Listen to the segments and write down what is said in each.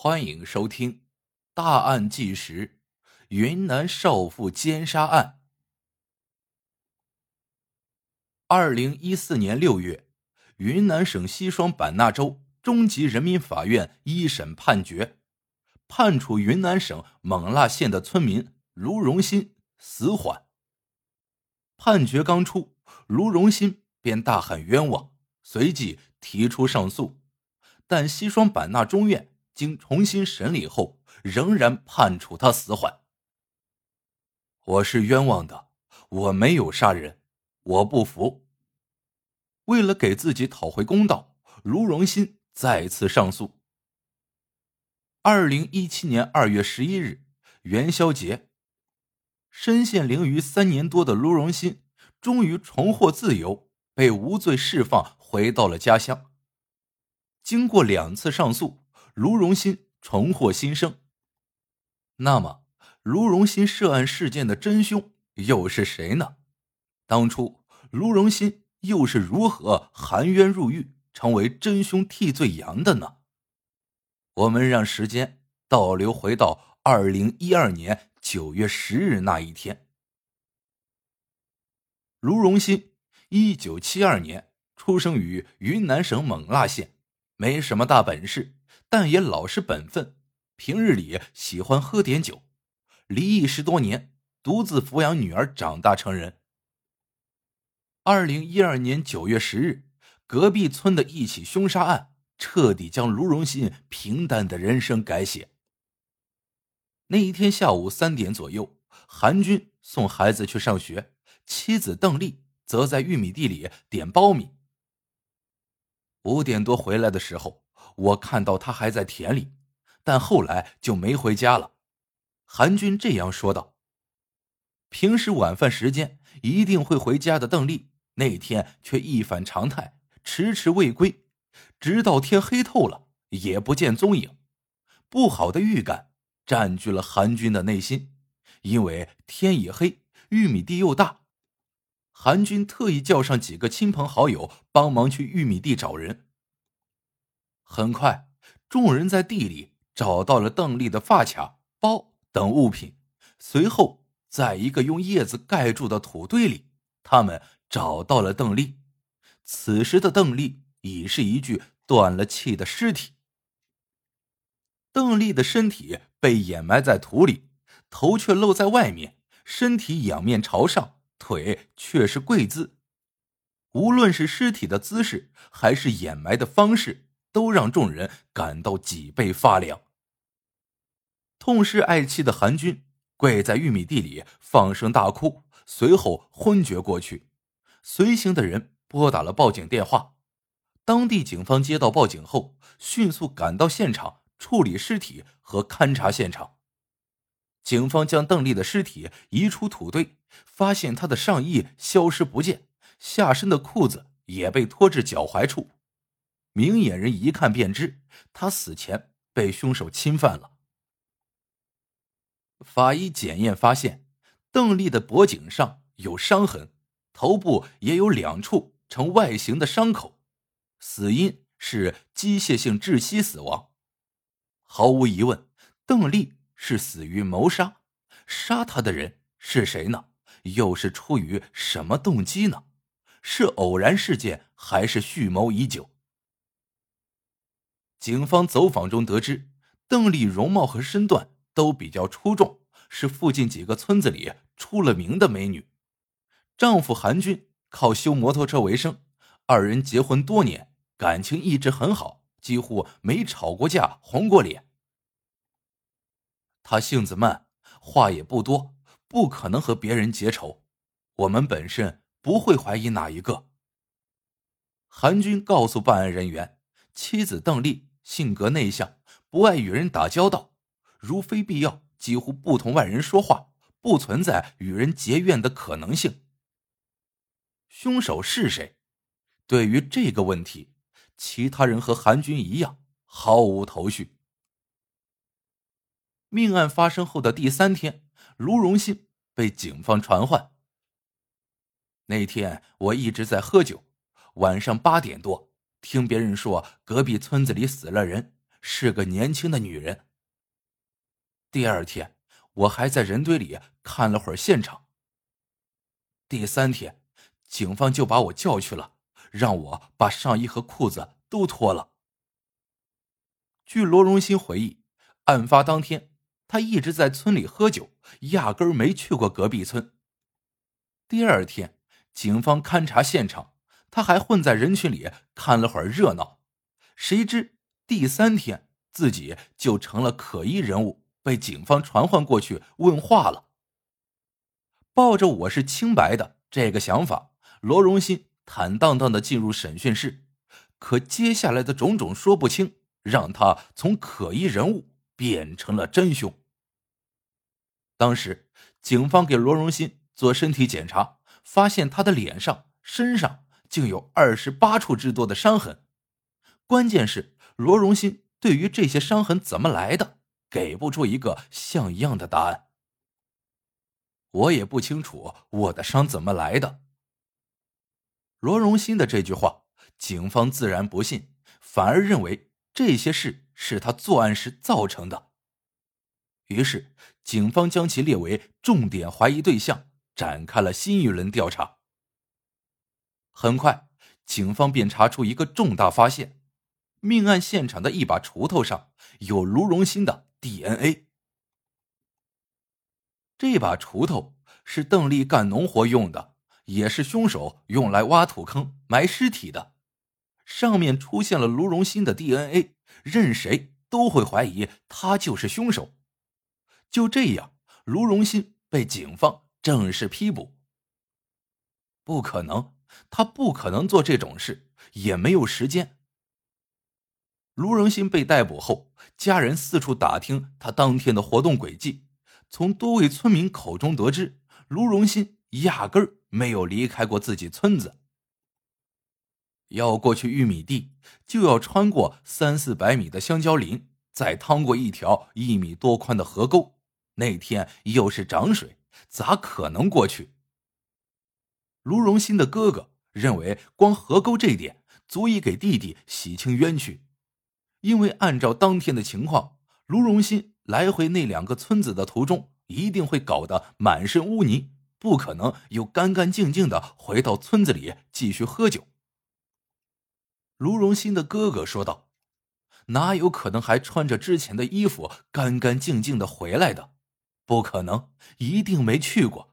欢迎收听《大案纪实：云南少妇奸杀案》。二零一四年六月，云南省西双版纳州中级人民法院一审判决，判处云南省勐腊县的村民卢荣新死缓。判决刚出，卢荣新便大喊冤枉，随即提出上诉，但西双版纳中院。经重新审理后，仍然判处他死缓。我是冤枉的，我没有杀人，我不服。为了给自己讨回公道，卢荣新再次上诉。二零一七年二月十一日，元宵节，身陷囹圄三年多的卢荣新终于重获自由，被无罪释放，回到了家乡。经过两次上诉。卢荣新重获新生。那么，卢荣新涉案事件的真凶又是谁呢？当初，卢荣新又是如何含冤入狱，成为真凶替罪羊的呢？我们让时间倒流回到二零一二年九月十日那一天。卢荣新，一九七二年出生于云南省勐腊县，没什么大本事。但也老实本分，平日里喜欢喝点酒。离异十多年，独自抚养女儿长大成人。二零一二年九月十日，隔壁村的一起凶杀案彻底将卢荣新平淡的人生改写。那一天下午三点左右，韩军送孩子去上学，妻子邓丽则在玉米地里点苞米。五点多回来的时候。我看到他还在田里，但后来就没回家了。韩军这样说道。平时晚饭时间一定会回家的邓丽，那天却一反常态，迟迟未归，直到天黑透了也不见踪影。不好的预感占据了韩军的内心，因为天已黑，玉米地又大，韩军特意叫上几个亲朋好友帮忙去玉米地找人。很快，众人在地里找到了邓丽的发卡、包等物品。随后，在一个用叶子盖住的土堆里，他们找到了邓丽。此时的邓丽已是一具断了气的尸体。邓丽的身体被掩埋在土里，头却露在外面，身体仰面朝上，腿却是跪姿。无论是尸体的姿势，还是掩埋的方式。都让众人感到脊背发凉。痛失爱妻的韩军跪在玉米地里放声大哭，随后昏厥过去。随行的人拨打了报警电话，当地警方接到报警后，迅速赶到现场处理尸体和勘查现场。警方将邓丽的尸体移出土堆，发现她的上衣消失不见，下身的裤子也被拖至脚踝处。明眼人一看便知，他死前被凶手侵犯了。法医检验发现，邓丽的脖颈上有伤痕，头部也有两处呈 Y 形的伤口，死因是机械性窒息死亡。毫无疑问，邓丽是死于谋杀。杀她的人是谁呢？又是出于什么动机呢？是偶然事件，还是蓄谋已久？警方走访中得知，邓丽容貌和身段都比较出众，是附近几个村子里出了名的美女。丈夫韩军靠修摩托车为生，二人结婚多年，感情一直很好，几乎没吵过架、红过脸。他性子慢，话也不多，不可能和别人结仇。我们本身不会怀疑哪一个。韩军告诉办案人员，妻子邓丽。性格内向，不爱与人打交道，如非必要，几乎不同外人说话，不存在与人结怨的可能性。凶手是谁？对于这个问题，其他人和韩军一样毫无头绪。命案发生后的第三天，卢荣信被警方传唤。那天我一直在喝酒，晚上八点多。听别人说隔壁村子里死了人，是个年轻的女人。第二天，我还在人堆里看了会儿现场。第三天，警方就把我叫去了，让我把上衣和裤子都脱了。据罗荣新回忆，案发当天，他一直在村里喝酒，压根儿没去过隔壁村。第二天，警方勘察现场，他还混在人群里看了会儿热闹。谁知第三天，自己就成了可疑人物。被警方传唤过去问话了。抱着我是清白的这个想法，罗荣新坦荡荡的进入审讯室。可接下来的种种说不清，让他从可疑人物变成了真凶。当时，警方给罗荣新做身体检查，发现他的脸上、身上竟有二十八处之多的伤痕。关键是，罗荣新对于这些伤痕怎么来的？给不出一个像样的答案，我也不清楚我的伤怎么来的。罗荣新的这句话，警方自然不信，反而认为这些事是他作案时造成的。于是，警方将其列为重点怀疑对象，展开了新一轮调查。很快，警方便查出一个重大发现：命案现场的一把锄头上有卢荣新的。DNA，这把锄头是邓丽干农活用的，也是凶手用来挖土坑埋尸体的。上面出现了卢荣新的 DNA，任谁都会怀疑他就是凶手。就这样，卢荣新被警方正式批捕。不可能，他不可能做这种事，也没有时间。卢荣新被逮捕后，家人四处打听他当天的活动轨迹。从多位村民口中得知，卢荣新压根儿没有离开过自己村子。要过去玉米地，就要穿过三四百米的香蕉林，再趟过一条一米多宽的河沟。那天又是涨水，咋可能过去？卢荣新的哥哥认为，光河沟这一点足以给弟弟洗清冤屈。因为按照当天的情况，卢荣新来回那两个村子的途中，一定会搞得满身污泥，不可能又干干净净的回到村子里继续喝酒。卢荣新的哥哥说道：“哪有可能还穿着之前的衣服干干净净的回来的？不可能，一定没去过。”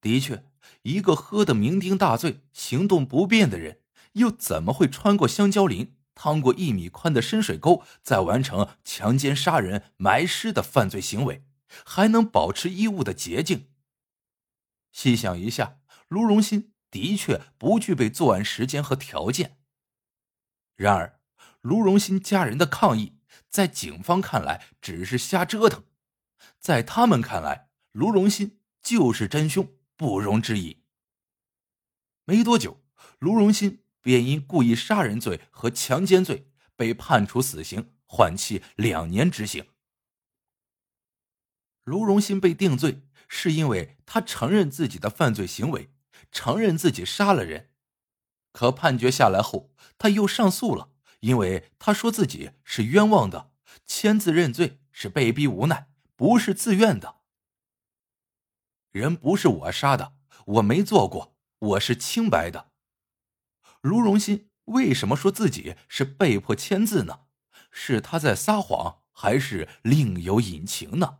的确，一个喝得酩酊大醉、行动不便的人，又怎么会穿过香蕉林？趟过一米宽的深水沟，再完成强奸、杀人、埋尸的犯罪行为，还能保持衣物的洁净。细想一下，卢荣新的确不具备作案时间和条件。然而，卢荣新家人的抗议，在警方看来只是瞎折腾，在他们看来，卢荣新就是真凶，不容置疑。没多久，卢荣新。便因故意杀人罪和强奸罪被判处死刑，缓期两年执行。卢荣新被定罪，是因为他承认自己的犯罪行为，承认自己杀了人。可判决下来后，他又上诉了，因为他说自己是冤枉的，签字认罪是被逼无奈，不是自愿的。人不是我杀的，我没做过，我是清白的。卢荣新为什么说自己是被迫签字呢？是他在撒谎，还是另有隐情呢？